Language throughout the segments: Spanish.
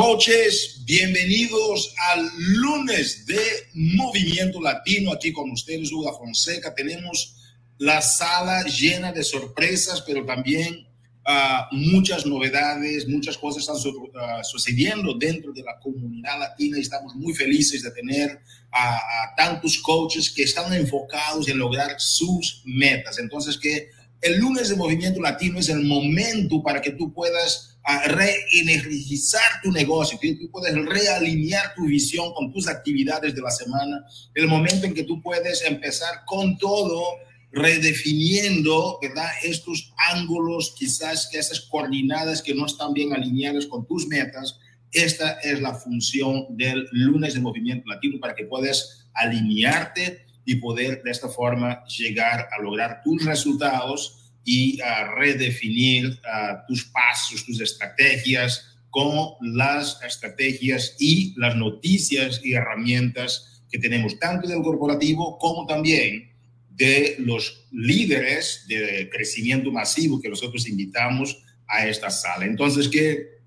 Coaches, bienvenidos al lunes de Movimiento Latino. Aquí con ustedes, Hugo Fonseca. Tenemos la sala llena de sorpresas, pero también uh, muchas novedades, muchas cosas están uh, sucediendo dentro de la comunidad latina y estamos muy felices de tener a, a tantos coaches que están enfocados en lograr sus metas. Entonces, que el lunes de Movimiento Latino es el momento para que tú puedas a reenergizar tu negocio, que tú puedes realinear tu visión con tus actividades de la semana, el momento en que tú puedes empezar con todo, redefiniendo, ¿verdad? Estos ángulos, quizás que esas coordinadas que no están bien alineadas con tus metas. Esta es la función del lunes de movimiento latino para que puedas alinearte y poder de esta forma llegar a lograr tus resultados y a redefinir tus pasos, tus estrategias con las estrategias y las noticias y herramientas que tenemos tanto del corporativo como también de los líderes de crecimiento masivo que nosotros invitamos a esta sala. Entonces, ¿qué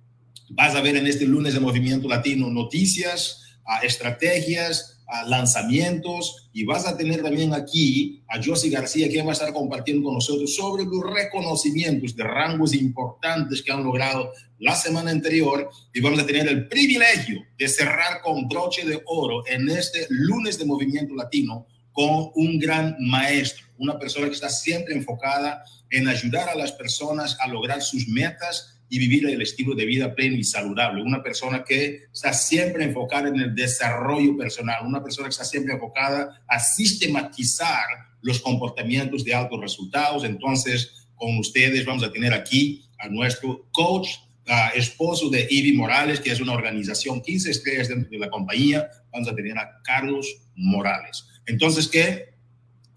vas a ver en este lunes de Movimiento Latino? Noticias, estrategias, lanzamientos y vas a tener también aquí a Josie García que va a estar compartiendo con nosotros sobre los reconocimientos de rangos importantes que han logrado la semana anterior y vamos a tener el privilegio de cerrar con broche de oro en este lunes de movimiento latino con un gran maestro, una persona que está siempre enfocada en ayudar a las personas a lograr sus metas y vivir el estilo de vida pleno y saludable. Una persona que está siempre enfocada en el desarrollo personal, una persona que está siempre enfocada a sistematizar los comportamientos de altos resultados. Entonces, con ustedes vamos a tener aquí a nuestro coach, uh, esposo de Ivy Morales, que es una organización 15 estrellas dentro de la compañía. Vamos a tener a Carlos Morales. Entonces, ¿qué?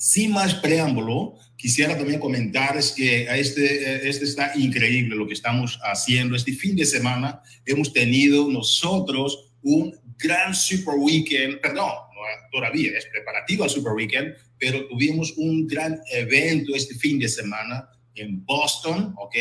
Sin más preámbulo, quisiera también comentar es que este, este está increíble lo que estamos haciendo. Este fin de semana hemos tenido nosotros un gran Super Weekend, perdón, todavía es preparativo al Super Weekend, pero tuvimos un gran evento este fin de semana en Boston, ¿ok?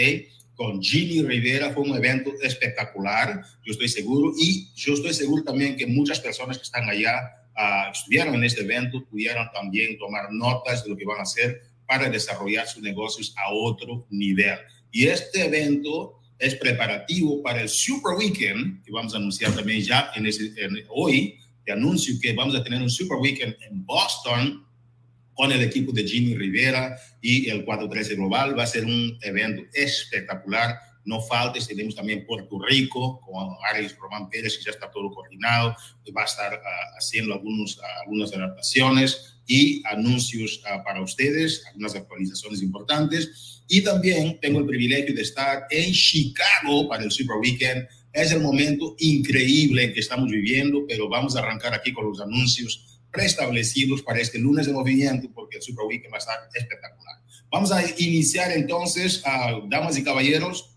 Con Ginny Rivera, fue un evento espectacular, yo estoy seguro, y yo estoy seguro también que muchas personas que están allá uh, estuvieron en este evento pudieron también tomar notas de lo que van a hacer para desarrollar sus negocios a otro nivel. Y este evento es preparativo para el Super Weekend, que vamos a anunciar también ya en ese, en, hoy, te anuncio que vamos a tener un Super Weekend en Boston con el equipo de Jimmy Rivera y el 413 Global. Va a ser un evento espectacular no faltes. Tenemos también Puerto Rico con Aries Román Pérez, que ya está todo coordinado, va a estar uh, haciendo algunos, uh, algunas adaptaciones y anuncios uh, para ustedes, algunas actualizaciones importantes. Y también tengo el privilegio de estar en Chicago para el Super Weekend. Es el momento increíble que estamos viviendo, pero vamos a arrancar aquí con los anuncios preestablecidos para este lunes de movimiento, porque el Super Weekend va a estar espectacular. Vamos a iniciar entonces, damas y caballeros,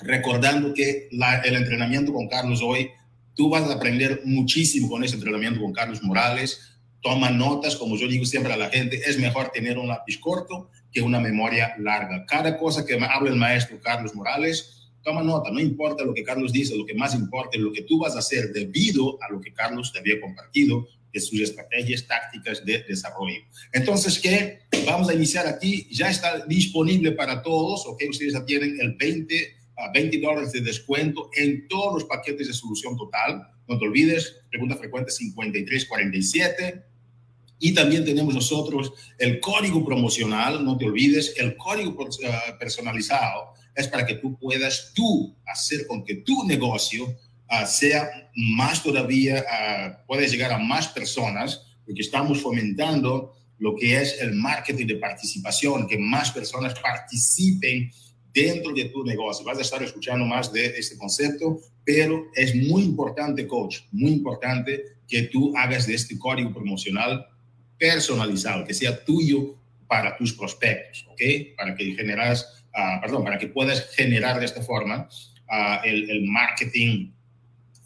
recordando que el entrenamiento con Carlos hoy, tú vas a aprender muchísimo con ese entrenamiento con Carlos Morales. Toma notas, como yo digo siempre a la gente, es mejor tener un lápiz corto que una memoria larga. Cada cosa que habla el maestro Carlos Morales, toma nota, no importa lo que Carlos dice, lo que más importa es lo que tú vas a hacer debido a lo que Carlos te había compartido de sus estrategias tácticas de desarrollo. Entonces, ¿qué? Vamos a iniciar aquí, ya está disponible para todos, ¿ok? Ustedes ya tienen el 20 a 20 dólares de descuento en todos los paquetes de solución total. No te olvides, pregunta frecuente 5347. Y también tenemos nosotros el código promocional, no te olvides, el código uh, personalizado es para que tú puedas tú hacer con que tu negocio uh, sea más todavía, uh, llegar a más personas, porque estamos fomentando lo que es el marketing de participación, que más personas participen dentro de tu negocio. Vas a estar escuchando más de este concepto, pero es muy importante, coach, muy importante que tú hagas de este código promocional personalizado, que sea tuyo para tus prospectos, ¿ok? Para que generas, uh, perdón, para que puedas generar de esta forma uh, el, el, marketing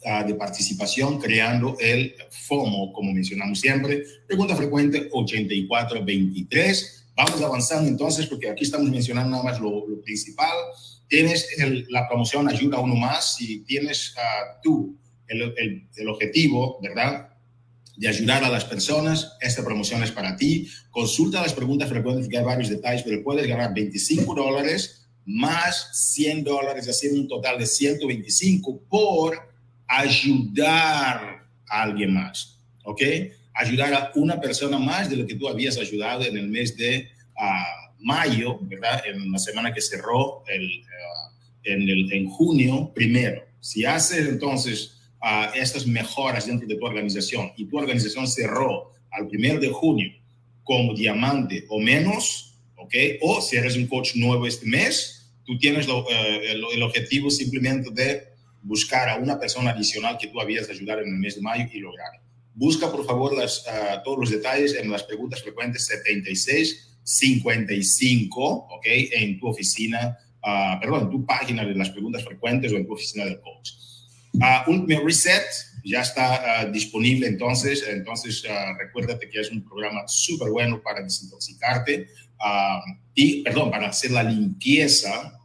uh, de participación, creando el FOMO, como mencionamos siempre. Pregunta frecuente 8423 Vamos avanzando entonces, porque aquí estamos mencionando nada más lo, principal. Tienes la promoción Ayuda a Uno Más y tienes uh, tú el, el, el objetivo, ¿verdad? de ayudar a las personas. Esta promoción es para ti. Consulta las preguntas frecuentes que hay varios detalles, pero puedes ganar 25 dólares más 100 dólares, haciendo un total de 125 por ayudar a alguien más. ¿Ok? Ayudar a una persona más de lo que tú habías ayudado en el mes de uh, mayo, ¿verdad? En la semana que cerró el, uh, en, el, en junio primero. Si haces entonces a estas mejoras dentro de tu organización y tu organización cerró al primero de junio como diamante o menos, ¿ok? O si eres un coach nuevo este mes, tú tienes eh, el, objetivo simplemente de buscar a una persona adicional que tú habías de ayudar en el mes de mayo y lograr. Busca, por favor, las, uh, todos los detalles en las preguntas frecuentes 76 55, ¿ok? En tu oficina, uh, perdón, en tu página de las preguntas frecuentes o en tu oficina del coach. Uh, Reset ya está disponible entonces, entonces recuérdate que es un programa súper bueno para desintoxicarte y, perdón, para hacer la limpieza,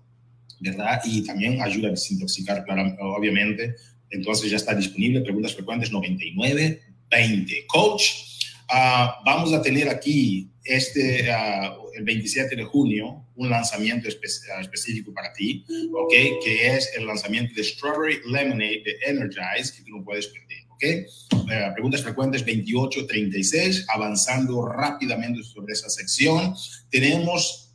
¿verdad? Y también ayuda a desintoxicar, claro, obviamente. Entonces ya está disponible, preguntas frecuentes 99 20. Coach, vamos a tener aquí este, el 27 de junio, un lanzamiento específico para ti, ¿ok? Que es el lanzamiento de Strawberry Lemonade de Energize, que tú no puedes perder, ¿ok? Uh, preguntas frecuentes 2836, avanzando rápidamente sobre esa sección. Tenemos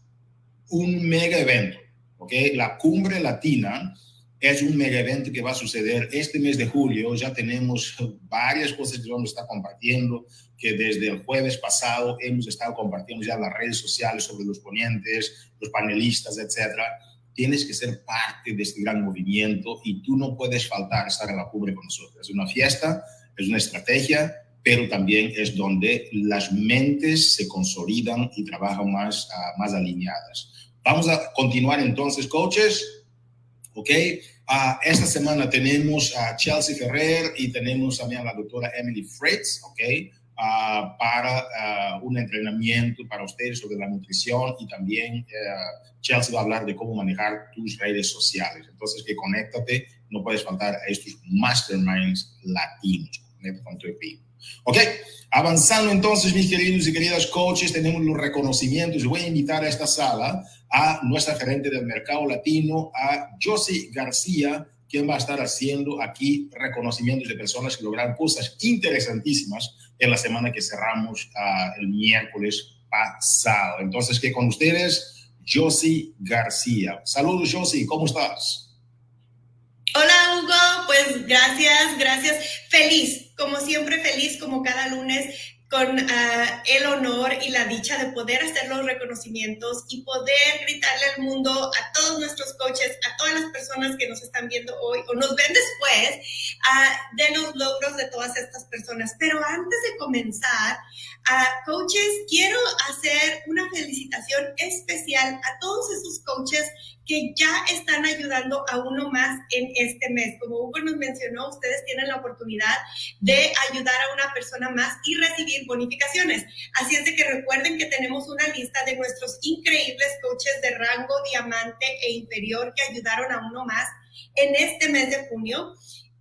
un mega evento, ¿ok? La cumbre latina es un mega evento que va a suceder este mes de julio. Ya tenemos varias cosas que vamos a estar compartiendo, que desde el jueves pasado hemos estado compartiendo ya en las redes sociales sobre los ponentes, los panelistas, etcétera. Tienes que ser parte de este gran movimiento y tú no puedes faltar estar en la cumbre con nosotros. Es una fiesta, es una estrategia, pero también es donde las mentes se consolidan y trabajan más, uh, más alineadas. Vamos a continuar entonces, coaches ¿ok? Uh, esta semana tenemos a Chelsea Ferrer y tenemos también a la doctora Emily Fritz, ¿ok? Uh, para uh, un entrenamiento para ustedes sobre la nutrición y también Chelsea va a hablar de cómo manejar tus redes sociales. Entonces, que conéctate, no puedes faltar a estos masterminds latinos. Conecta con tu equipo. Ok, avanzando entonces, mis queridos y queridas coaches, tenemos los reconocimientos. Voy a invitar a esta sala a nuestra gerente del mercado latino, a Josie García, quien va a estar haciendo aquí reconocimientos de personas que lograron cosas interesantísimas en la semana que cerramos uh, el miércoles pasado. Entonces, que con ustedes, Josie García. Saludos, Josie, ¿cómo estás? Hola Hugo, pues gracias, gracias. Feliz, como siempre feliz, como cada lunes, con uh, el honor y la dicha de poder hacer los reconocimientos y poder gritarle al mundo, a todos nuestros coaches, a todas las personas que nos están viendo hoy o nos ven después, uh, de los logros de todas estas personas. Pero antes de comenzar, coaches, quiero hacer una felicitación especial a todos esos coaches que ya están ayudando a uno más en este mes. Como Hugo nos mencionó, ustedes tienen la oportunidad de ayudar a una persona más y recibir bonificaciones. Así es que recuerden que tenemos una lista de nuestros increíbles coaches de rango diamante e inferior que ayudaron a uno más en este mes de junio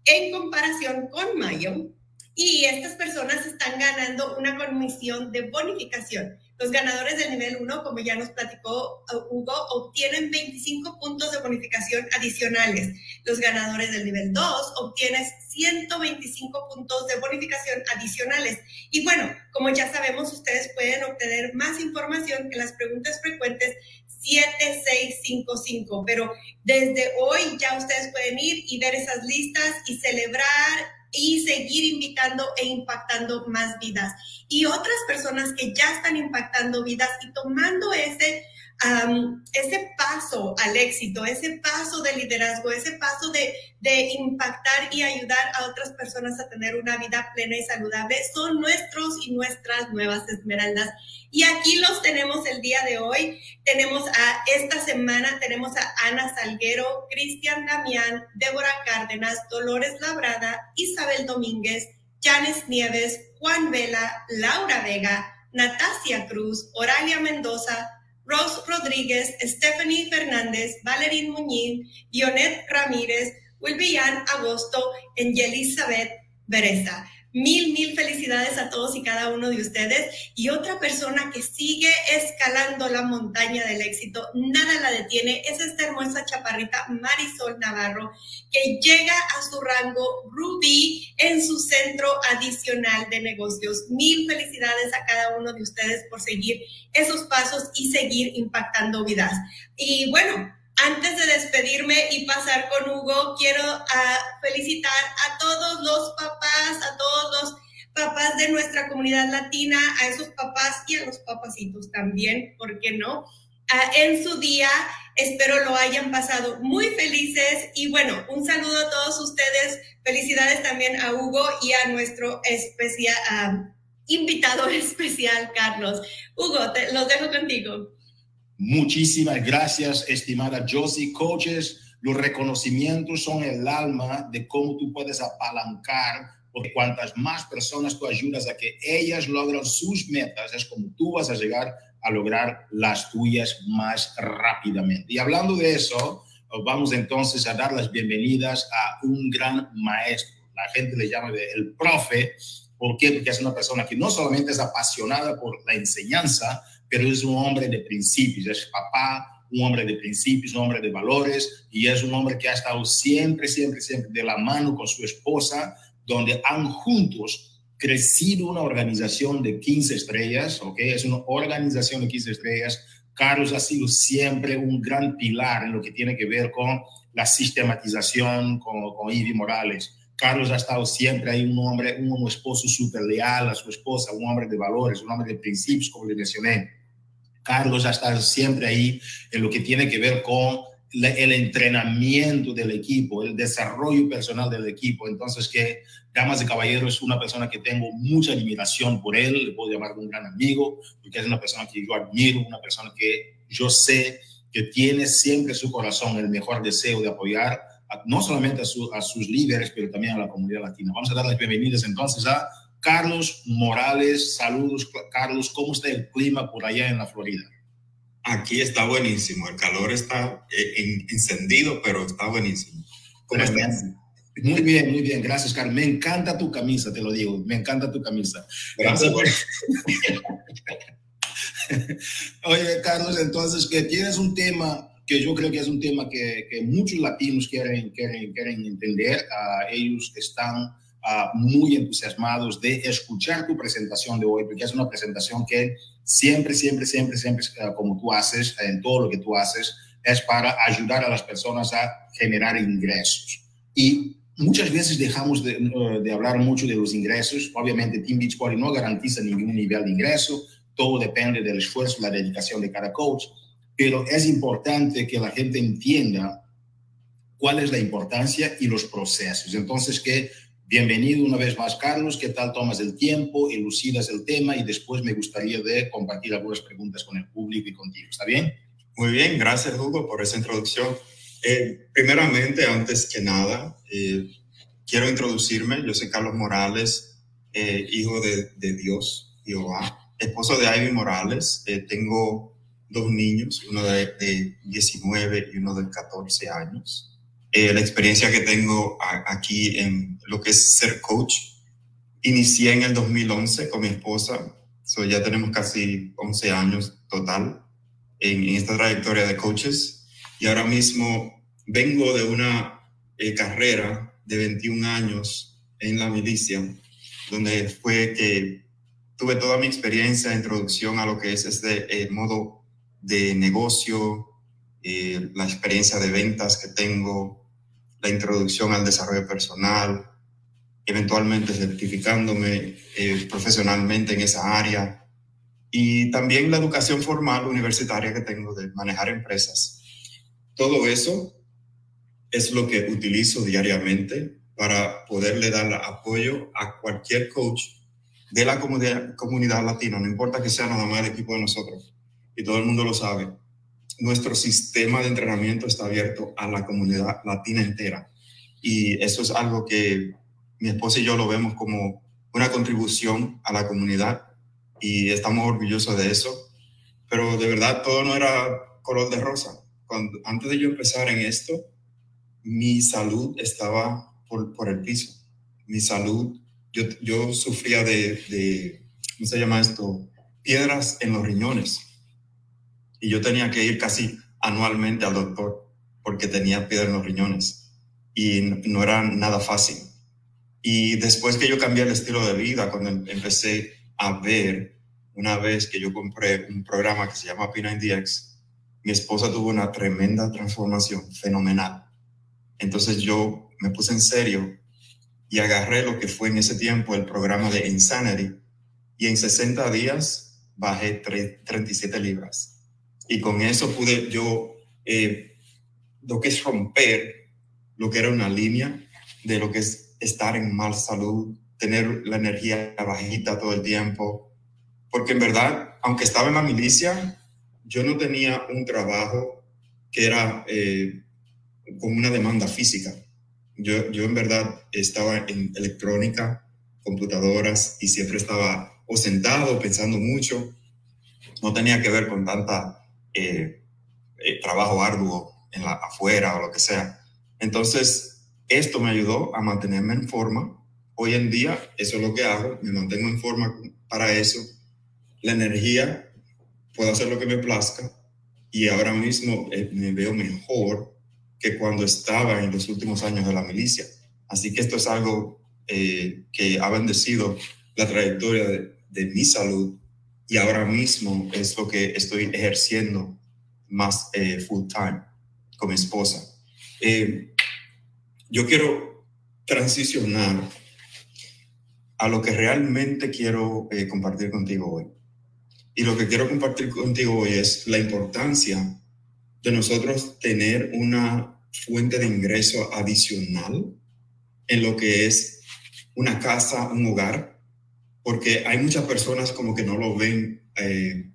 en comparación con mayo. Y estas personas están ganando una comisión de bonificación los ganadores del nivel 1, como ya nos platicó uh, Hugo, obtienen 25 puntos de bonificación adicionales. Los ganadores del nivel 2 obtienen 125 puntos de bonificación adicionales. Y bueno, como ya sabemos, ustedes pueden obtener más información en las preguntas frecuentes 7655, pero desde hoy ya ustedes pueden ir y ver esas listas y celebrar y seguir invitando e impactando más vidas. Y otras personas que ya están impactando vidas y tomando ese ese paso al éxito, ese paso de liderazgo, ese paso de, de, impactar y ayudar a otras personas a tener una vida plena y saludable, son nuestros y nuestras nuevas esmeraldas. Y aquí los tenemos el día de hoy. Tenemos a esta semana, tenemos a Ana Salguero, Cristian Damián, Débora Cárdenas, Dolores Labrada, Isabel Domínguez, Janes Nieves, Juan Vela, Laura Vega, Natasia Cruz, Oralia Mendoza, Rose Rodríguez, Stephanie Fernández, Valerín Muñiz, Dionet Ramírez, Wilbian Agosto, Elizabeth Bereza. Mil, mil felicidades a todos y cada uno de ustedes. Y otra persona que sigue escalando la montaña del éxito, nada la detiene, es esta hermosa chaparrita Marisol Navarro, que llega a su rango Ruby en su centro adicional de negocios. Mil felicidades a cada uno de ustedes por seguir esos pasos y seguir impactando vidas. Y bueno, antes de despedirme y pasar con Hugo, quiero ah, felicitar a todos los papás, a todos los papás de nuestra comunidad latina, a esos papás y a los papacitos también, ¿por qué no? Ah, en su día, espero lo hayan pasado muy felices y bueno, un saludo a todos ustedes, felicidades también a Hugo y a nuestro ah, invitado especial, Carlos. Hugo, te, los dejo contigo. Muchísimas gracias, estimada Josie. Coaches, los reconocimientos son el alma de cómo tú puedes apalancar, porque cuantas más personas tú ayudas a que ellas logren sus metas, es como tú vas a llegar a lograr las tuyas más rápidamente. Y hablando de eso, vamos entonces a dar las bienvenidas a un gran maestro. La gente le llama el profe. ¿Por qué? Porque es una persona que no solamente es apasionada por la enseñanza, pero es un hombre de principios, es papá, un hombre de principios, un hombre de valores, y es un hombre que ha estado siempre, siempre, siempre de la mano con su esposa, donde han juntos crecido una organización de 15 estrellas, ¿ok? Es una organización de 15 estrellas. Carlos ha sido siempre un gran pilar en lo que tiene que ver con la sistematización con, con Ivy Morales. Carlos ha estado siempre ahí, un hombre, un esposo súper leal a su esposa, un hombre de valores, un hombre de principios, como le mencioné. Carlos ha estado siempre ahí en lo que tiene que ver con el entrenamiento del equipo, el desarrollo personal del equipo. Entonces, que Damas de Caballero es una persona que tengo mucha admiración por él, le puedo llamar un gran amigo, porque es una persona que yo admiro, una persona que yo sé que tiene siempre su corazón el mejor deseo de apoyar no solamente a, sus líderes, pero también a la comunidad latina. Vamos a dar las bienvenidas entonces a Carlos Morales, saludos Carlos, ¿cómo está el clima por allá en la Florida? Aquí está buenísimo, el calor está eh, encendido, pero está buenísimo. ¿Cómo estás? Muy bien, muy bien, gracias Carlos. Me encanta tu camisa, te lo digo, me encanta tu camisa. Gracias. Oye, Carlos, entonces que tienes un tema que yo creo que es un tema que, que muchos latinos quieren, quieren, quieren entender. Uh, ellos están muy entusiasmados de escuchar tu presentación de hoy, porque es una presentación que siempre, siempre, siempre, siempre, eh, como tú haces, en todo lo que tú haces, es para ayudar a las personas a generar ingresos. Y muchas veces dejamos de, eh, de hablar mucho de los ingresos. Obviamente, Team Beachbody no garantiza ningún nivel de ingreso, todo depende del esfuerzo, la dedicación de cada coach, pero es importante que la gente entienda cuál es la importancia y los procesos. Entonces, que Bienvenido una vez más, Carlos. ¿Qué tal tomas el tiempo, elucidas el tema y después me gustaría de compartir algunas preguntas con el público y contigo? ¿Está bien? Muy bien, gracias Hugo por esa introducción. Eh, primeramente, antes que nada, eh, quiero introducirme. Yo soy Carlos Morales, eh, hijo de, de, Dios, Jehová, esposo de Ivy Morales. tengo dos niños, uno de, de 19 y uno de 14 años. Eh, la experiencia que tengo aquí en lo que es ser coach. Inicié en el 2011 con mi esposa, so ya tenemos casi 11 años total en, esta trayectoria de coaches y ahora mismo vengo de una eh, carrera de 21 años en la milicia, donde fue que tuve toda mi experiencia, introducción a lo que es este eh, modo de negocio, la experiencia de ventas que tengo, la introducción al desarrollo personal, eventualmente certificándome eh, profesionalmente en esa área y también la educación formal universitaria que tengo de manejar empresas. Todo eso es lo que utilizo diariamente para poderle dar apoyo a cualquier coach de la comunidad, comunidad latina, no importa que sea nada más el equipo de nosotros, y todo el mundo lo sabe nuestro sistema de entrenamiento está abierto a la comunidad latina entera. Y eso es algo que mi esposa y yo lo vemos como una contribución a la comunidad y estamos orgullosos de eso, pero de verdad todo no era color de rosa. Antes de yo empezar en esto, mi salud estaba por, el piso. Mi salud, yo, sufría de, ¿cómo se llama esto? Piedras en los riñones. Y yo tenía que ir casi anualmente al doctor porque tenía piedras en los riñones. Y no era nada fácil. Y después que yo cambié el estilo de vida, cuando em, empecé a ver, una vez que yo compré un programa que se llama P90X, mi esposa tuvo una tremenda transformación, fenomenal. Entonces yo me puse en serio y agarré lo que fue en ese tiempo el programa de Insanity y en 60 días bajé 37 libras. Y con eso pude yo, eh, lo que es romper lo que era una línea de lo que es estar en mal salud, tener la energía bajita todo el tiempo, porque en verdad, aunque estaba en la milicia, yo no tenía un trabajo que era eh, con una demanda física. Yo, yo en verdad estaba en electrónica, computadoras y siempre estaba o sentado pensando mucho. No tenía que ver con tanta eh, eh, trabajo arduo en la afuera o lo que sea. Entonces, esto me ayudó a mantenerme en forma. Hoy en día, eso es lo que hago, me mantengo en forma para eso. La energía, puedo hacer lo que me plazca y ahora mismo eh, me veo mejor que cuando estaba en los últimos años de la milicia. Así que esto es algo eh, que ha bendecido la trayectoria de, mi salud y ahora mismo es lo que estoy ejerciendo más eh, full time con mi esposa. Yo quiero transicionar a lo que realmente quiero eh, compartir contigo hoy. Y lo que quiero compartir contigo hoy es la importancia de nosotros tener una fuente de ingreso adicional en lo que es una casa, un hogar, porque hay muchas personas como que no lo ven eh,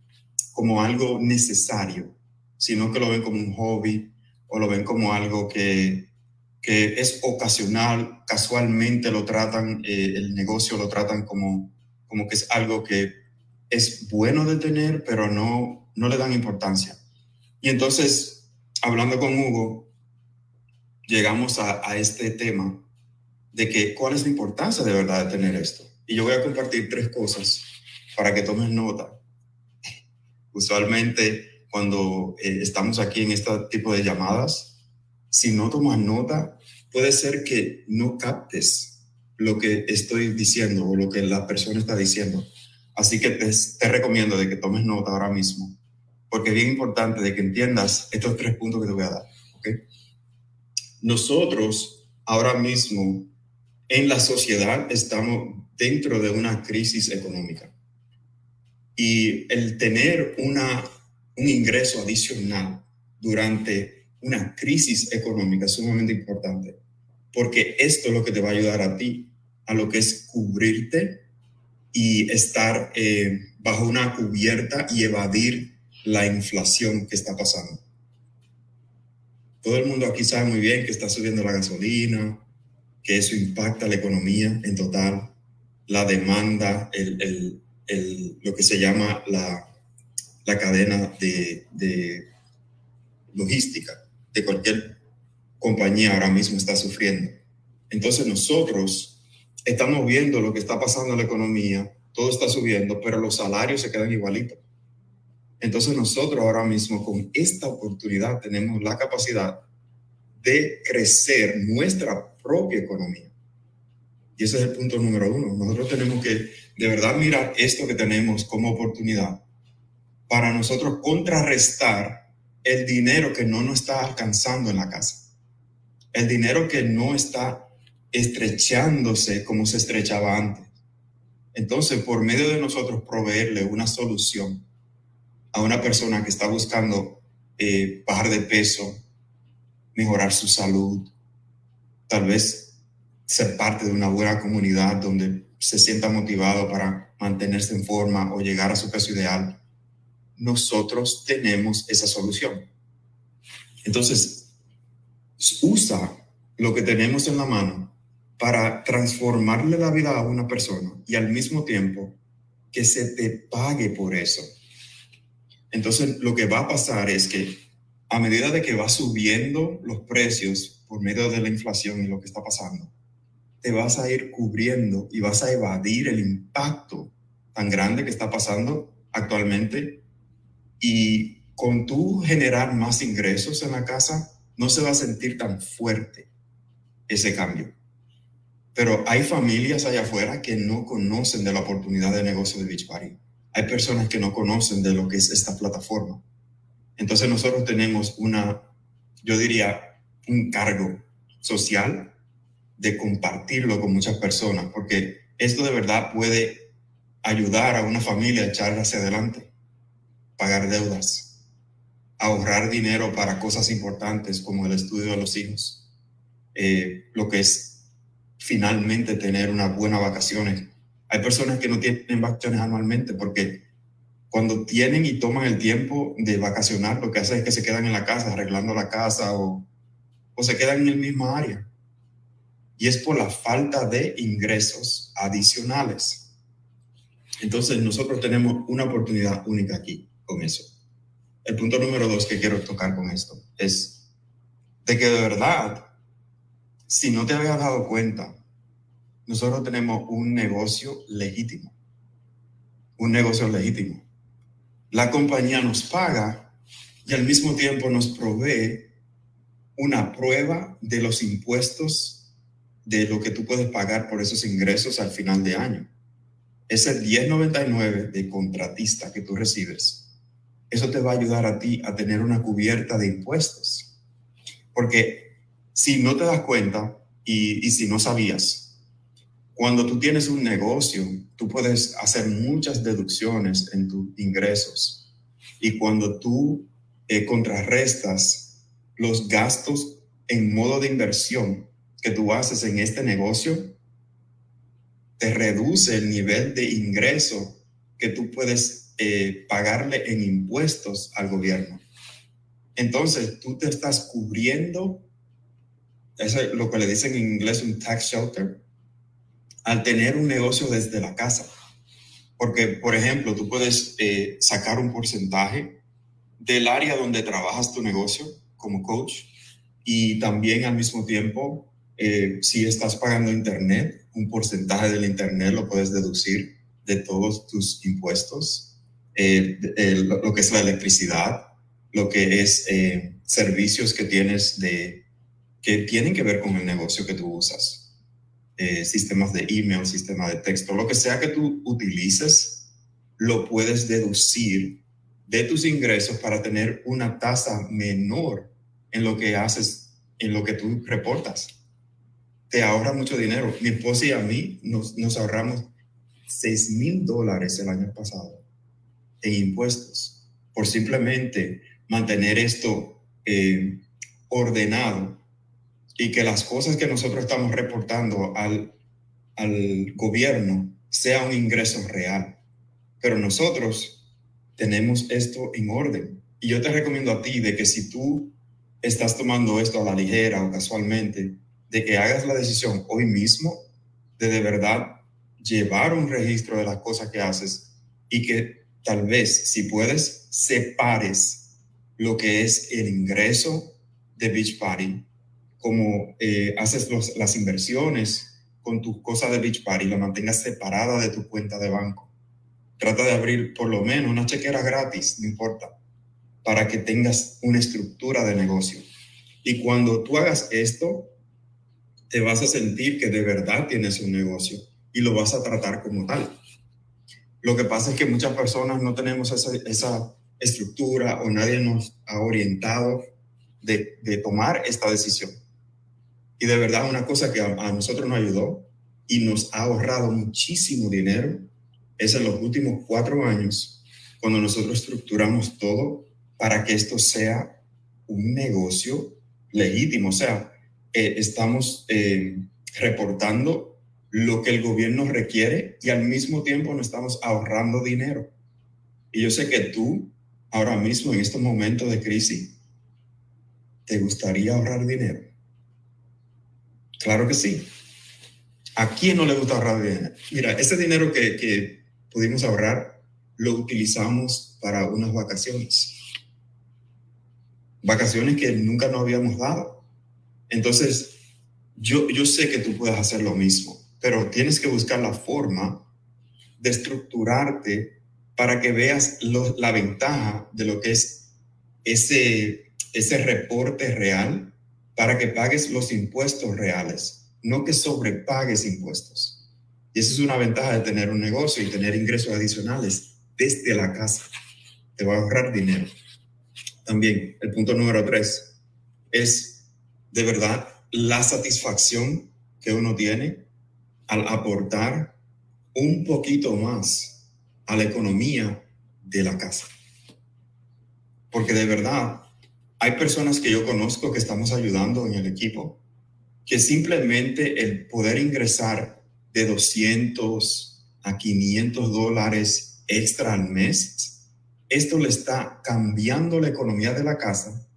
como algo necesario, sino que lo ven como un hobby o lo ven como algo que que es ocasional, casualmente lo tratan, eh, el negocio lo tratan como, como que es algo que es bueno de tener, pero no, no le dan importancia. Y entonces, hablando con Hugo, llegamos a, este tema de que cuál es la importancia de verdad de tener esto. Y yo voy a compartir tres cosas para que tomen nota. Usualmente cuando eh, estamos aquí en este tipo de llamadas, si no tomas nota, puede ser que no captes lo que estoy diciendo o lo que la persona está diciendo. Así que te, te recomiendo de que tomes nota ahora mismo, porque es bien importante de que entiendas estos tres puntos que te voy a dar. ¿okay? Nosotros ahora mismo en la sociedad estamos dentro de una crisis económica y el tener una, un ingreso adicional durante una crisis económica sumamente importante, porque esto es lo que te va a ayudar a ti, a lo que es cubrirte y estar eh, bajo una cubierta y evadir la inflación que está pasando. Todo el mundo aquí sabe muy bien que está subiendo la gasolina, que eso impacta la economía en total, la demanda, el, el, lo que se llama la, la cadena de, de logística de cualquier compañía ahora mismo está sufriendo. Entonces nosotros estamos viendo lo que está pasando en la economía, todo está subiendo, pero los salarios se quedan igualitos. Entonces nosotros ahora mismo con esta oportunidad tenemos la capacidad de crecer nuestra propia economía. Y ese es el punto número uno. Nosotros tenemos que de verdad mirar esto que tenemos como oportunidad para nosotros contrarrestar el dinero que no nos está alcanzando en la casa, el dinero que no está estrechándose como se estrechaba antes. Entonces, por medio de nosotros proveerle una solución a una persona que está buscando eh, bajar de peso, mejorar su salud, tal vez ser parte de una buena comunidad donde se sienta motivado para mantenerse en forma o llegar a su peso ideal, nosotros tenemos esa solución. Entonces, usa lo que tenemos en la mano para transformarle la vida a una persona y al mismo tiempo que se te pague por eso. Entonces, lo que va a pasar es que a medida de que va subiendo los precios por medio de la inflación y lo que está pasando, te vas a ir cubriendo y vas a evadir el impacto tan grande que está pasando actualmente y con tú generar más ingresos en la casa, no se va a sentir tan fuerte ese cambio. Pero hay familias allá afuera que no conocen de la oportunidad de negocio de Beach Party. Hay personas que no conocen de lo que es esta plataforma. Entonces nosotros tenemos una, yo diría, un cargo social de compartirlo con muchas personas, porque esto de verdad puede ayudar a una familia a echar hacia adelante, pagar deudas, ahorrar dinero para cosas importantes como el estudio de los hijos, eh, lo que es finalmente tener unas buenas vacaciones. Hay personas que no tienen vacaciones anualmente porque cuando tienen y toman el tiempo de vacacionar, lo que hacen es que se quedan en la casa arreglando la casa o, o se quedan en el mismo área. Y es por la falta de ingresos adicionales. Entonces nosotros tenemos una oportunidad única aquí con eso. El punto número dos que quiero tocar con esto es de que de verdad si no te habías dado cuenta, nosotros tenemos un negocio legítimo. Un negocio legítimo. La compañía nos paga y al mismo tiempo nos provee una prueba de los impuestos de lo que tú puedes pagar por esos ingresos al final de año. Ese 1099 de contratista que tú recibes, eso te va a ayudar a ti a tener una cubierta de impuestos. Porque si no te das cuenta y, si no sabías, cuando tú tienes un negocio, tú puedes hacer muchas deducciones en tus ingresos. Y cuando tú eh, contrarrestas los gastos en modo de inversión que tú haces en este negocio, te reduce el nivel de ingreso que tú puedes eh, pagarle en impuestos al gobierno. Entonces, tú te estás cubriendo es lo que le dicen en inglés un tax shelter, al tener un negocio desde la casa. Porque, por ejemplo, tú puedes eh, sacar un porcentaje del área donde trabajas tu negocio como coach y también al mismo tiempo, eh, si estás pagando internet, un porcentaje del internet lo puedes deducir de todos tus impuestos, eh, lo, que es la electricidad, lo que es servicios que tienes de que tienen que ver con el negocio que tú usas. Eh, sistemas de email, sistema de texto, lo que sea que tú utilices, lo puedes deducir de tus ingresos para tener una tasa menor en lo que haces, en lo que tú reportas. Te ahorra mucho dinero. Mi esposa y a mí nos, nos ahorramos 6 mil dólares el año pasado en impuestos por simplemente mantener esto eh, ordenado y que las cosas que nosotros estamos reportando al, al gobierno sea un ingreso real. Pero nosotros tenemos esto en orden. Y yo te recomiendo a ti de que si tú estás tomando esto a la ligera o casualmente, de que hagas la decisión hoy mismo de de verdad llevar un registro de las cosas que haces y que tal vez, si puedes, separes lo que es el ingreso de Beach Party como eh, haces las inversiones con tus cosas de Beach Party, la mantengas separada de tu cuenta de banco. Trata de abrir por lo menos una chequera gratis, no importa, para que tengas una estructura de negocio. Y cuando tú hagas esto, te vas a sentir que de verdad tienes un negocio y lo vas a tratar como tal. Lo que pasa es que muchas personas no tenemos esa, esa estructura o nadie nos ha orientado de, de tomar esta decisión. Y de verdad una cosa que a, nosotros nos ayudó y nos ha ahorrado muchísimo dinero es en los últimos cuatro años cuando nosotros estructuramos todo para que esto sea un negocio legítimo. O sea, eh, estamos eh, reportando lo que el gobierno requiere y al mismo tiempo nos estamos ahorrando dinero. Y yo sé que tú, ahora mismo, en estos momentos de crisis, te gustaría ahorrar dinero. Claro que sí. ¿A quién no le gusta ahorrar dinero? Mira, ese dinero que, pudimos ahorrar, lo utilizamos para unas vacaciones. Vacaciones que nunca nos habíamos dado. Entonces, yo, yo sé que tú puedes hacer lo mismo, pero tienes que buscar la forma de estructurarte para que veas la ventaja de lo que es ese, ese reporte real para que pagues los impuestos reales, no que sobrepagues impuestos. Y esa es una ventaja de tener un negocio y tener ingresos adicionales desde la casa. Te va a ahorrar dinero. También, el punto número tres es de verdad la satisfacción que uno tiene al aportar un poquito más a la economía de la casa. Porque de verdad, hay personas que yo conozco que estamos ayudando en el equipo, que simplemente el poder ingresar de 200 a 500 dólares extra al mes, esto le está cambiando la economía de la casa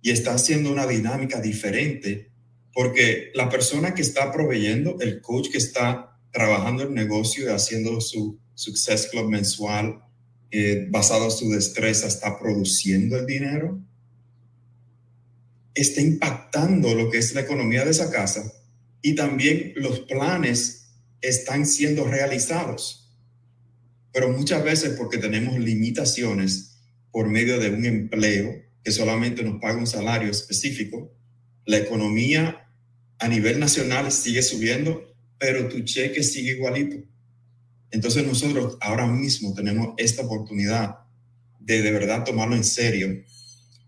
y está haciendo una dinámica diferente porque la persona que está proveyendo, el coach que está trabajando el negocio y haciendo su Success Club mensual eh, basado en su destreza, está produciendo el dinero, está impactando lo que es la economía de esa casa y también los planes están siendo realizados. Pero muchas veces porque tenemos limitaciones por medio de un empleo que solamente nos paga un salario específico, la economía a nivel nacional sigue subiendo, pero tu cheque sigue igualito. Entonces nosotros ahora mismo tenemos esta oportunidad de de verdad tomarlo en serio,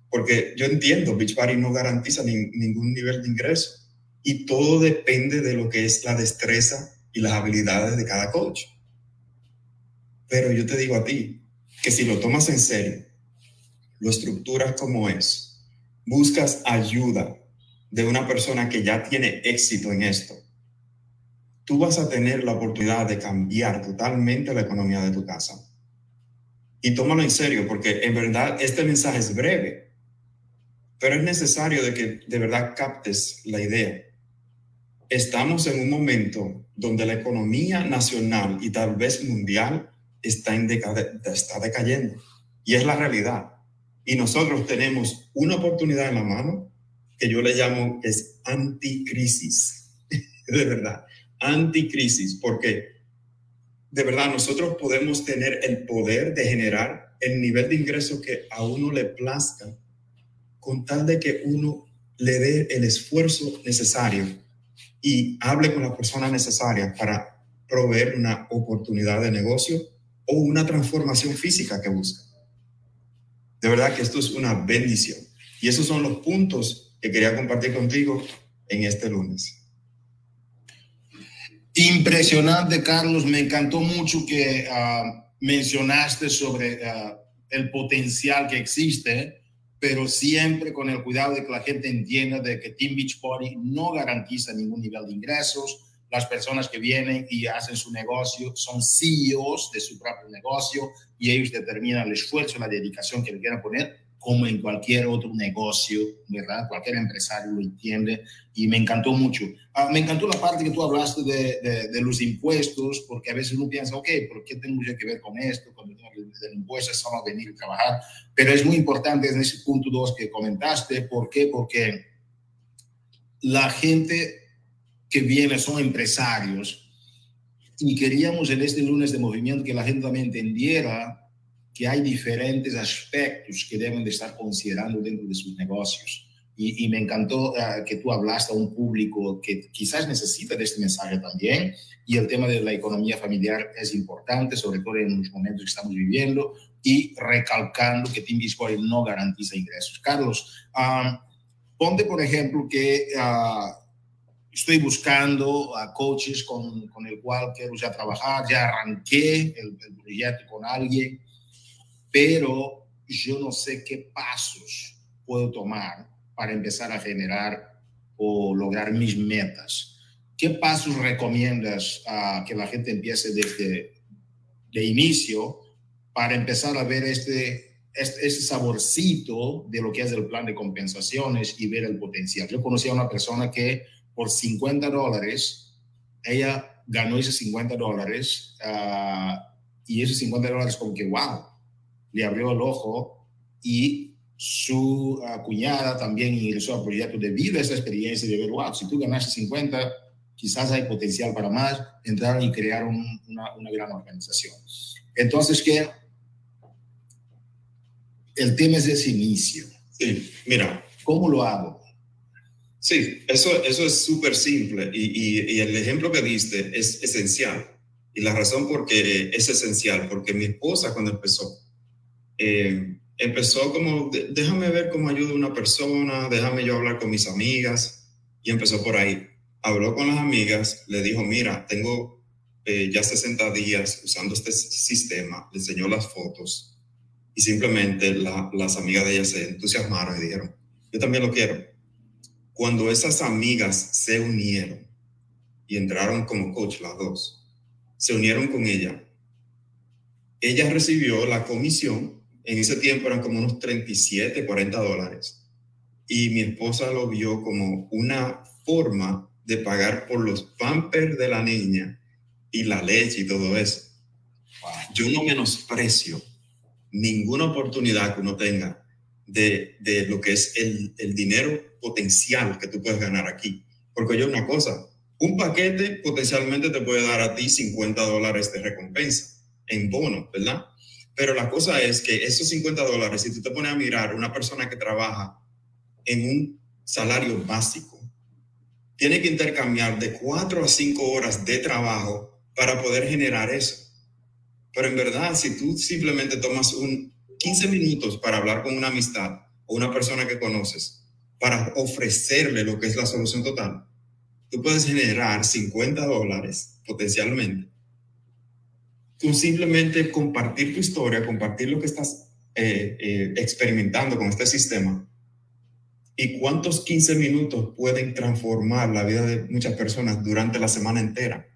porque yo entiendo, Beachbody no garantiza ningún nivel de ingreso y todo depende de lo que es la destreza y las habilidades de cada coach. Pero yo te digo a ti que si lo tomas en serio, lo estructuras como es, buscas ayuda de una persona que ya tiene éxito en esto, tú vas a tener la oportunidad de cambiar totalmente la economía de tu casa. Y tómalo en serio, porque en verdad este mensaje es breve, pero es necesario de que de verdad captes la idea. Estamos en un momento donde la economía nacional y tal vez mundial está, en está decayendo. Y es la realidad. Y nosotros tenemos una oportunidad en la mano que yo le llamo es anticrisis, de verdad, anticrisis, porque de verdad nosotros podemos tener el poder de generar el nivel de ingreso que a uno le plazca con tal de que uno le dé el esfuerzo necesario y hable con la persona necesaria para proveer una oportunidad de negocio o una transformación física que busca. De verdad que esto es una bendición. Y esos son los puntos que quería compartir contigo en este lunes. Impresionante, Carlos. Me encantó mucho que ah, mencionaste sobre ah, el potencial que existe, pero siempre con el cuidado de que la gente entienda de que Team Beach Party no garantiza ningún nivel de ingresos. Las personas que vienen y hacen su negocio son CEOs de su propio negocio y ellos determinan el esfuerzo, la dedicación que le quieran poner como en cualquier otro negocio, ¿verdad? Cualquier empresario lo entiende y me encantó mucho. Ah, me encantó la parte que tú hablaste de, de, los impuestos, porque a veces uno piensa, ok, ¿por qué tengo yo que ver con esto? Cuando tengo el impuesto es solo venir a trabajar. Pero es muy importante en ese punto dos que comentaste. ¿Por qué? Porque la gente que viene son empresarios y queríamos en este lunes de movimiento que la gente también entendiera que hay diferentes aspectos que deben de estar considerando dentro de sus negocios. Y, me encantó uh, que tú hablaste a un público que quizás necesita de este mensaje también. Y el tema de la economía familiar es importante, sobre todo en los momentos que estamos viviendo, y recalcando que Team Discord no garantiza ingresos. Carlos, ponte por ejemplo que uh, estoy buscando a coaches con, con, el cual quiero ya trabajar, ya arranqué el, el proyecto con alguien pero yo no sé qué pasos puedo tomar para empezar a generar o lograr mis metas. ¿Qué pasos recomiendas a que la gente empiece desde de inicio para empezar a ver este, este, este, saborcito de lo que es el plan de compensaciones y ver el potencial? Yo conocí a una persona que por 50 dólares, ella ganó esos 50 dólares uh, y esos 50 dólares como que, wow, le abrió el ojo y su uh, cuñada también ingresó al proyecto debido a esa experiencia de ver, wow, si tú ganaste 50, quizás hay potencial para más, entrar y crear un, una, una, gran organización. Entonces, que el tema es ese inicio. Sí, mira. ¿Cómo lo hago? Sí, eso, eso es súper simple y, y, y, el ejemplo que diste es esencial. Y la razón por qué es esencial, porque mi esposa cuando empezó, eh, empezó como, déjame ver cómo ayuda una persona, déjame yo hablar con mis amigas, y empezó por ahí. Habló con las amigas, le dijo, mira, tengo eh, ya 60 días usando este sistema, le enseñó las fotos, y simplemente las amigas de ella se entusiasmaron y dijeron, yo también lo quiero. Cuando esas amigas se unieron y entraron como coach las dos, se unieron con ella, ella recibió la comisión en ese tiempo eran como unos 37, 40 dólares. Y mi esposa lo vio como una forma de pagar por los pampers de la niña y la leche y todo eso. Yo no menosprecio ninguna oportunidad que uno tenga de, de lo que es el, el, dinero potencial que tú puedes ganar aquí. Porque yo una cosa, un paquete potencialmente te puede dar a ti 50 dólares de recompensa en bono, ¿verdad? Pero la cosa es que esos 50 dólares, si tú te pones a mirar una persona que trabaja en un salario básico, tiene que intercambiar de 4 a 5 horas de trabajo para poder generar eso. Pero en verdad, si tú simplemente tomas un 15 minutos para hablar con una amistad o una persona que conoces, para ofrecerle lo que es la solución total, tú puedes generar 50 dólares potencialmente tú simplemente compartir tu historia, compartir lo que estás eh, eh, experimentando con este sistema y cuántos 15 minutos pueden transformar la vida de muchas personas durante la semana entera.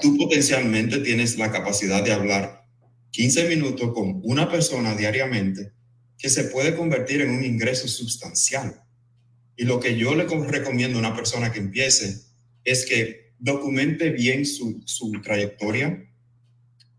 Tú potencialmente tienes la capacidad de hablar 15 minutos con una persona diariamente que se puede convertir en un ingreso sustancial. Y lo que yo le recomiendo a una persona que empiece es que documente bien su, su trayectoria,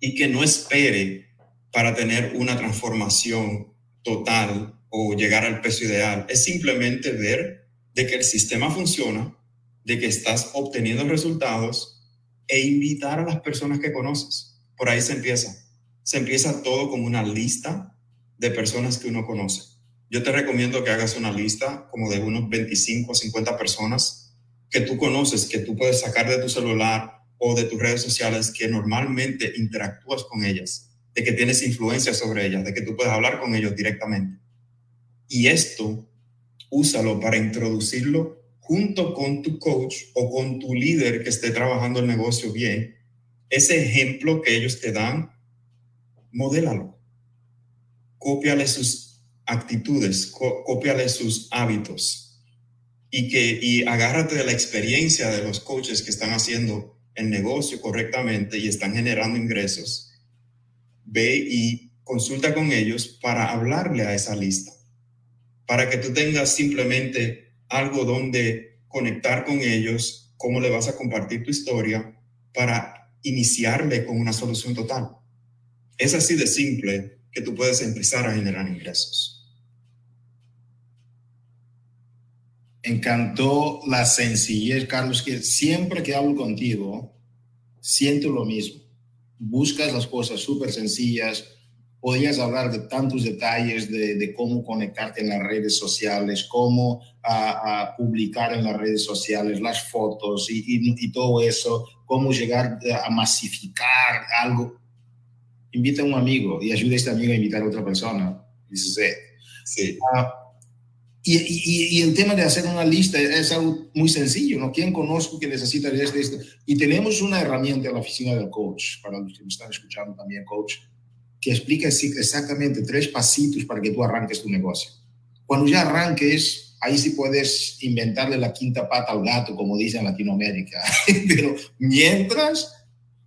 y que no espere para tener una transformación total o llegar al peso ideal. Es simplemente ver de que el sistema funciona, de que estás obteniendo resultados e invitar a las personas que conoces. Por ahí se empieza. Se empieza todo con una lista de personas que uno conoce. Yo te recomiendo que hagas una lista como de unos 25 o 50 personas que tú conoces, que tú puedes sacar de tu celular o de tus redes sociales que normalmente interactúas con ellas, de que tienes influencia sobre ellas, de que tú puedes hablar con ellos directamente. Y esto, úsalo para introducirlo junto con tu coach o con tu líder que esté trabajando el negocio bien. Ese ejemplo que ellos te dan, modélalo. Cópiale sus actitudes, cópiale sus hábitos y que y agárrate de la experiencia de los coaches que están haciendo el negocio correctamente y están generando ingresos, ve y consulta con ellos para hablarle a esa lista, para que tú tengas simplemente algo donde conectar con ellos, cómo le vas a compartir tu historia para iniciarle con una solución total. Es así de simple que tú puedes empezar a generar ingresos. Encantó la sencillez, Carlos, que siempre que hablo contigo, siento lo mismo. Buscas las cosas súper sencillas. Podías hablar de tantos detalles de, cómo conectarte en las redes sociales, cómo a, publicar en las redes sociales las fotos y, y, todo eso, cómo llegar a masificar algo. Invita a un amigo y ayuda a este amigo a invitar a otra persona. Dices, sí. Uh, y, y, y, el tema de hacer una lista es algo muy sencillo, ¿no? ¿Quién conozco que necesita de esto, esto? Y tenemos una herramienta en la oficina del coach, para los que me están escuchando también, coach, que explica exactamente tres pasitos para que tú arranques tu negocio. Cuando ya arranques, ahí sí puedes inventarle la quinta pata al gato, como dicen en Latinoamérica. Pero mientras,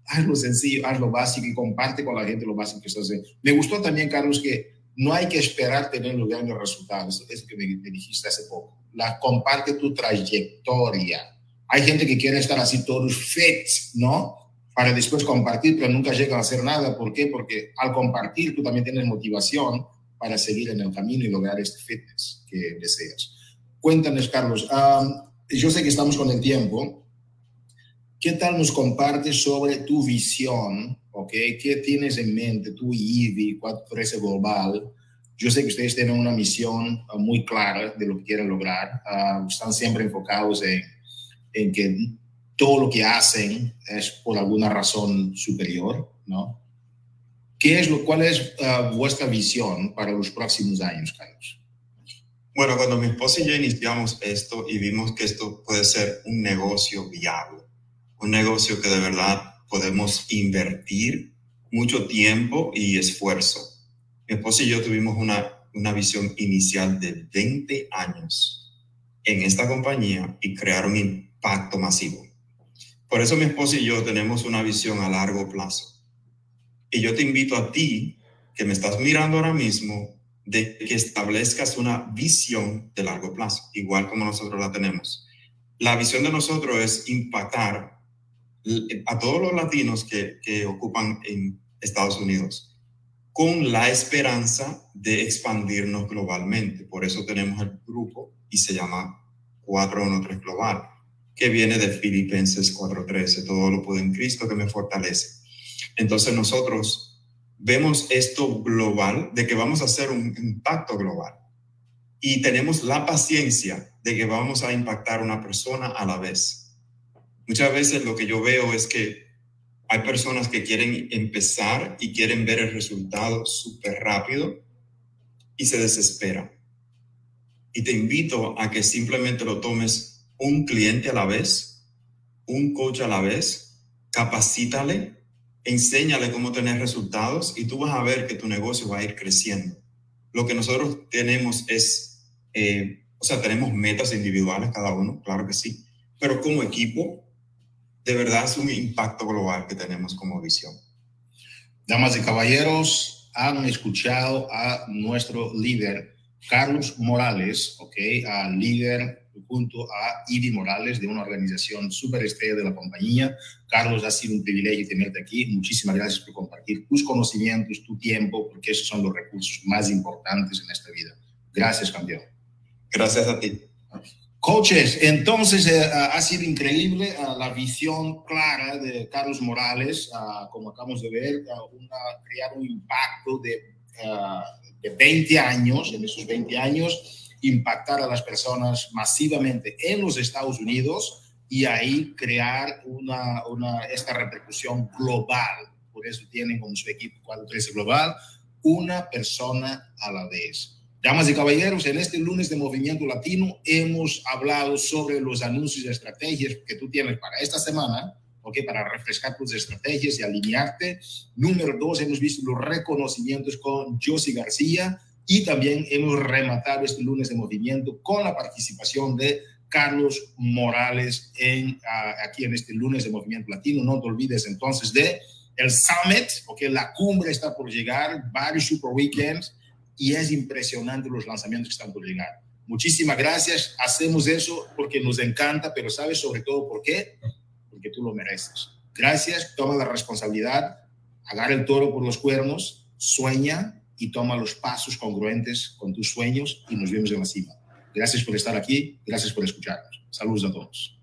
haz lo sencillo, haz lo básico y comparte con la gente lo básico que estás haciendo. Me gustó también, Carlos, que no hay que esperar tener los grandes resultados. Es que me, dijiste hace poco. La, comparte tu trayectoria. Hay gente que quiere estar así todos fit, ¿no? para después compartir, pero nunca llegan a hacer nada. ¿Por qué? Porque al compartir tú también tienes motivación para seguir en el camino y lograr este fitness que deseas. Cuéntanos, Carlos, yo sé que estamos con el tiempo. ¿Qué tal nos compartes sobre tu visión? ¿Okay? ¿Qué tienes en mente tú y Ivy, 413 Global? Yo sé que ustedes tienen una misión ah, muy clara de lo que quieren lograr. Ah, están siempre enfocados en, en que todo lo que hacen es por alguna razón superior, ¿no? ¿Qué es lo, ¿Cuál es uh, vuestra visión para los próximos años, Carlos? Bueno, cuando mi esposa y yo iniciamos esto y vimos que esto puede ser un negocio viable, un negocio que de verdad podemos invertir mucho tiempo y esfuerzo. Mi esposa y yo tuvimos una, una visión inicial de 20 años en esta compañía y crear un impacto masivo. Por eso mi esposa y yo tenemos una visión a largo plazo. Y yo te invito a ti, que me estás mirando ahora mismo, de que establezcas una visión de largo plazo, igual como nosotros la tenemos. La visión de nosotros es impactar a todos los latinos que, que ocupan en Estados Unidos con la esperanza de expandirnos globalmente. Por eso tenemos el grupo y se llama 413 Global que viene de Filipenses 4:13, todo lo puedo en Cristo que me fortalece. Entonces nosotros vemos esto global, de que vamos a hacer un impacto global y tenemos la paciencia de que vamos a impactar una persona a la vez. Muchas veces lo que yo veo es que hay personas que quieren empezar y quieren ver el resultado súper rápido y se desesperan. Y te invito a que simplemente lo tomes un cliente a la vez, un coach a la vez, capacítale, enséñale cómo tener resultados y tú vas a ver que tu negocio va a ir creciendo. Lo que nosotros tenemos es, eh, o sea, tenemos metas individuales cada uno, claro que sí, pero como equipo, de verdad es un impacto global que tenemos como visión. Damas y caballeros, han escuchado a nuestro líder, Carlos Morales, ¿ok? Al líder junto a Ivy Morales de una organización súper estrella de la compañía. Carlos, ha sido un privilegio tenerte aquí. Muchísimas gracias por compartir tus conocimientos, tu tiempo, porque esos son los recursos más importantes en esta vida. Gracias, campeón. Gracias a ti. Coaches, entonces eh, ha sido increíble eh, la visión clara de Carlos Morales, uh, como acabamos de ver, una, crear un impacto de, de 20 años, en esos 20 años, impactar a las personas masivamente en los Estados Unidos y ahí crear una, una, esta repercusión global. Por eso tienen como su equipo 413 Global una persona a la vez. Damas y caballeros, en este lunes de Movimiento Latino hemos hablado sobre los anuncios y estrategias que tú tienes para esta semana, ¿ok? Para refrescar tus estrategias y alinearte. Número dos, hemos visto los reconocimientos con Josie García, y también hemos rematado este lunes de movimiento con la participación de Carlos Morales en, aquí en este lunes de Movimiento Latino. No te olvides entonces de el Summit, porque la cumbre está por llegar, varios Super Weekends, y es impresionante los lanzamientos que están por llegar. Muchísimas gracias. Hacemos eso porque nos encanta, pero sabes sobre todo por qué? Porque tú lo mereces. Gracias, toma la responsabilidad, agarra el toro por los cuernos, sueña y toma los pasos congruentes con tus sueños y nos vemos en la cima. Gracias por estar aquí, gracias por escucharnos. Saludos a todos.